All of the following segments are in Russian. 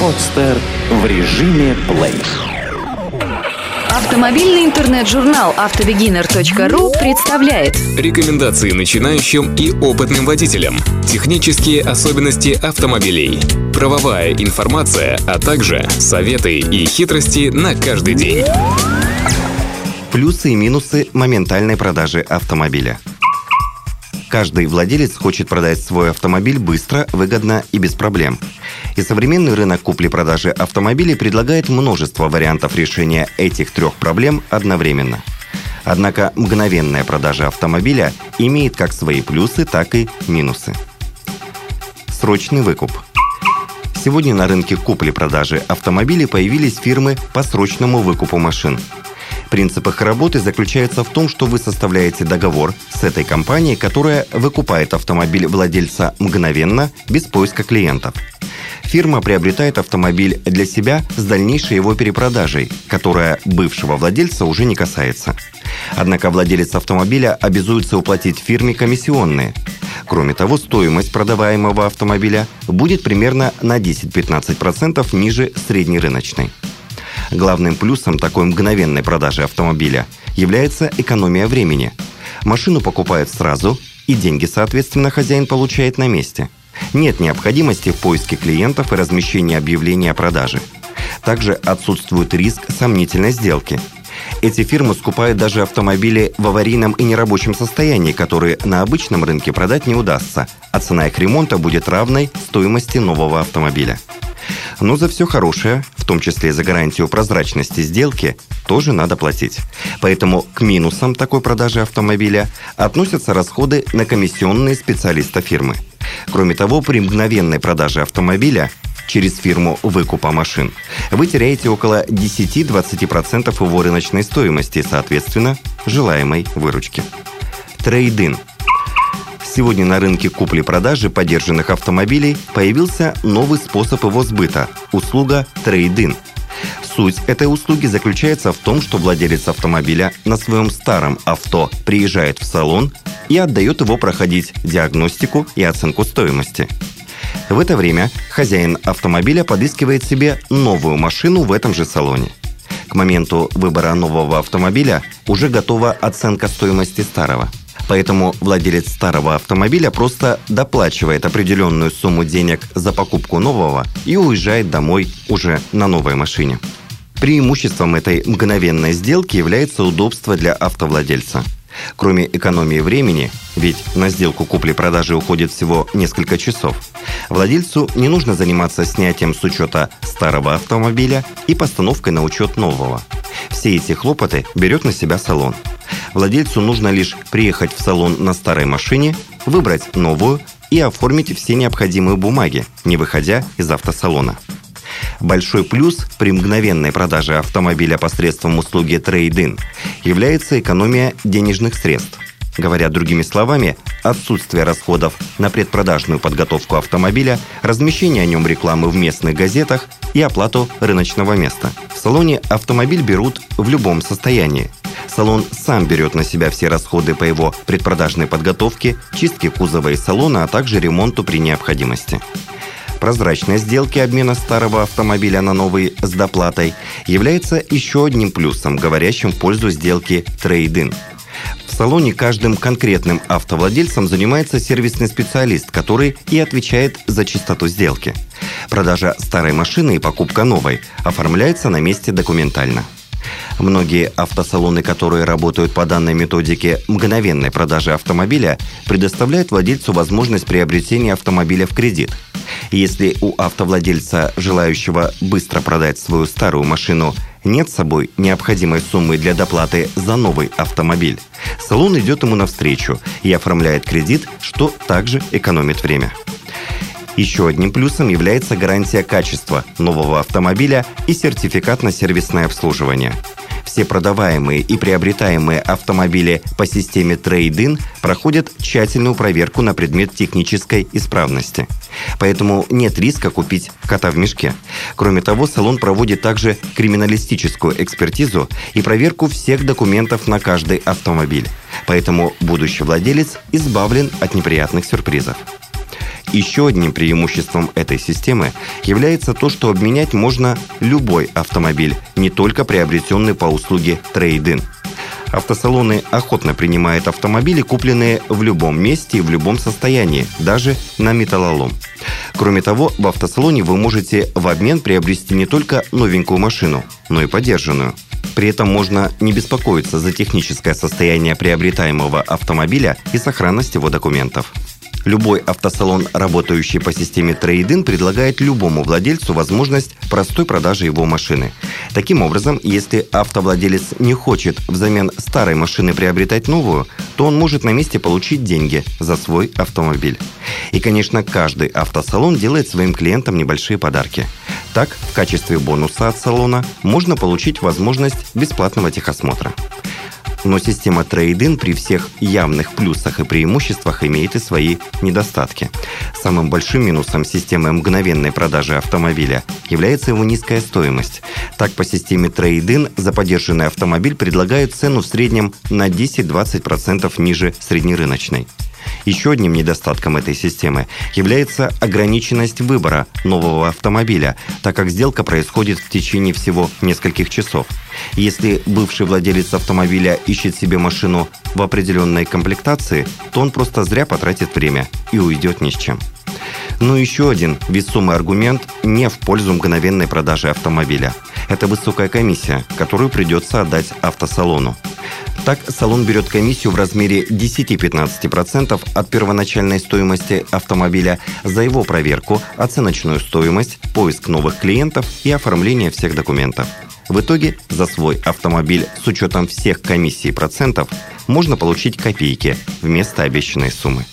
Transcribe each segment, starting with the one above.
Подстер в режиме плей. Автомобильный интернет-журнал автобегинер.ру представляет Рекомендации начинающим и опытным водителям. Технические особенности автомобилей. Правовая информация, а также советы и хитрости на каждый день. Плюсы и минусы моментальной продажи автомобиля. Каждый владелец хочет продать свой автомобиль быстро, выгодно и без проблем. И современный рынок купли-продажи автомобилей предлагает множество вариантов решения этих трех проблем одновременно. Однако мгновенная продажа автомобиля имеет как свои плюсы, так и минусы. Срочный выкуп. Сегодня на рынке купли-продажи автомобилей появились фирмы по срочному выкупу машин – Принцип их работы заключается в том, что вы составляете договор с этой компанией, которая выкупает автомобиль владельца мгновенно, без поиска клиентов. Фирма приобретает автомобиль для себя с дальнейшей его перепродажей, которая бывшего владельца уже не касается. Однако владелец автомобиля обязуется уплатить фирме комиссионные. Кроме того, стоимость продаваемого автомобиля будет примерно на 10-15% ниже среднерыночной. Главным плюсом такой мгновенной продажи автомобиля является экономия времени. Машину покупают сразу, и деньги, соответственно, хозяин получает на месте. Нет необходимости в поиске клиентов и размещении объявления о продаже. Также отсутствует риск сомнительной сделки. Эти фирмы скупают даже автомобили в аварийном и нерабочем состоянии, которые на обычном рынке продать не удастся, а цена их ремонта будет равной стоимости нового автомобиля. Но за все хорошее, том числе за гарантию прозрачности сделки, тоже надо платить. Поэтому к минусам такой продажи автомобиля относятся расходы на комиссионные специалиста фирмы. Кроме того, при мгновенной продаже автомобиля через фирму выкупа машин, вы теряете около 10-20% его рыночной стоимости, соответственно, желаемой выручки. Трейдин – Сегодня на рынке купли-продажи подержанных автомобилей появился новый способ его сбыта – услуга трейдин. Суть этой услуги заключается в том, что владелец автомобиля на своем старом авто приезжает в салон и отдает его проходить диагностику и оценку стоимости. В это время хозяин автомобиля подыскивает себе новую машину в этом же салоне. К моменту выбора нового автомобиля уже готова оценка стоимости старого – Поэтому владелец старого автомобиля просто доплачивает определенную сумму денег за покупку нового и уезжает домой уже на новой машине. Преимуществом этой мгновенной сделки является удобство для автовладельца. Кроме экономии времени, ведь на сделку купли-продажи уходит всего несколько часов, владельцу не нужно заниматься снятием с учета старого автомобиля и постановкой на учет нового. Все эти хлопоты берет на себя салон – Владельцу нужно лишь приехать в салон на старой машине, выбрать новую и оформить все необходимые бумаги, не выходя из автосалона. Большой плюс при мгновенной продаже автомобиля посредством услуги трейдин является экономия денежных средств. Говоря другими словами, отсутствие расходов на предпродажную подготовку автомобиля, размещение о нем рекламы в местных газетах и оплату рыночного места. В салоне автомобиль берут в любом состоянии – Салон сам берет на себя все расходы по его предпродажной подготовке, чистке кузова и салона, а также ремонту при необходимости. Прозрачность сделки обмена старого автомобиля на новый с доплатой является еще одним плюсом, говорящим в пользу сделки трейдин. В салоне каждым конкретным автовладельцем занимается сервисный специалист, который и отвечает за чистоту сделки. Продажа старой машины и покупка новой оформляется на месте документально – Многие автосалоны, которые работают по данной методике мгновенной продажи автомобиля, предоставляют владельцу возможность приобретения автомобиля в кредит. Если у автовладельца, желающего быстро продать свою старую машину, нет с собой необходимой суммы для доплаты за новый автомобиль, салон идет ему навстречу и оформляет кредит, что также экономит время. Еще одним плюсом является гарантия качества нового автомобиля и сертификат на сервисное обслуживание. Все продаваемые и приобретаемые автомобили по системе Trade-in проходят тщательную проверку на предмет технической исправности. Поэтому нет риска купить кота в мешке. Кроме того, салон проводит также криминалистическую экспертизу и проверку всех документов на каждый автомобиль. Поэтому будущий владелец избавлен от неприятных сюрпризов. Еще одним преимуществом этой системы является то, что обменять можно любой автомобиль, не только приобретенный по услуге трейдин. Автосалоны охотно принимают автомобили, купленные в любом месте и в любом состоянии, даже на металлолом. Кроме того, в автосалоне вы можете в обмен приобрести не только новенькую машину, но и подержанную. При этом можно не беспокоиться за техническое состояние приобретаемого автомобиля и сохранность его документов. Любой автосалон, работающий по системе Trade-in, предлагает любому владельцу возможность простой продажи его машины. Таким образом, если автовладелец не хочет взамен старой машины приобретать новую, то он может на месте получить деньги за свой автомобиль. И, конечно, каждый автосалон делает своим клиентам небольшие подарки. Так, в качестве бонуса от салона можно получить возможность бесплатного техосмотра. Но система трейдин при всех явных плюсах и преимуществах имеет и свои недостатки. Самым большим минусом системы мгновенной продажи автомобиля является его низкая стоимость. Так, по системе трейдин за подержанный автомобиль предлагают цену в среднем на 10-20% ниже среднерыночной. Еще одним недостатком этой системы является ограниченность выбора нового автомобиля, так как сделка происходит в течение всего нескольких часов. Если бывший владелец автомобиля ищет себе машину в определенной комплектации, то он просто зря потратит время и уйдет ни с чем. Но еще один весомый аргумент не в пользу мгновенной продажи автомобиля. Это высокая комиссия, которую придется отдать автосалону. Так, салон берет комиссию в размере 10-15% от первоначальной стоимости автомобиля за его проверку, оценочную стоимость, поиск новых клиентов и оформление всех документов. В итоге за свой автомобиль с учетом всех комиссий и процентов можно получить копейки вместо обещанной суммы.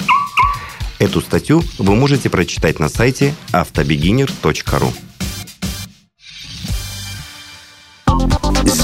Эту статью вы можете прочитать на сайте автобегинер.ру.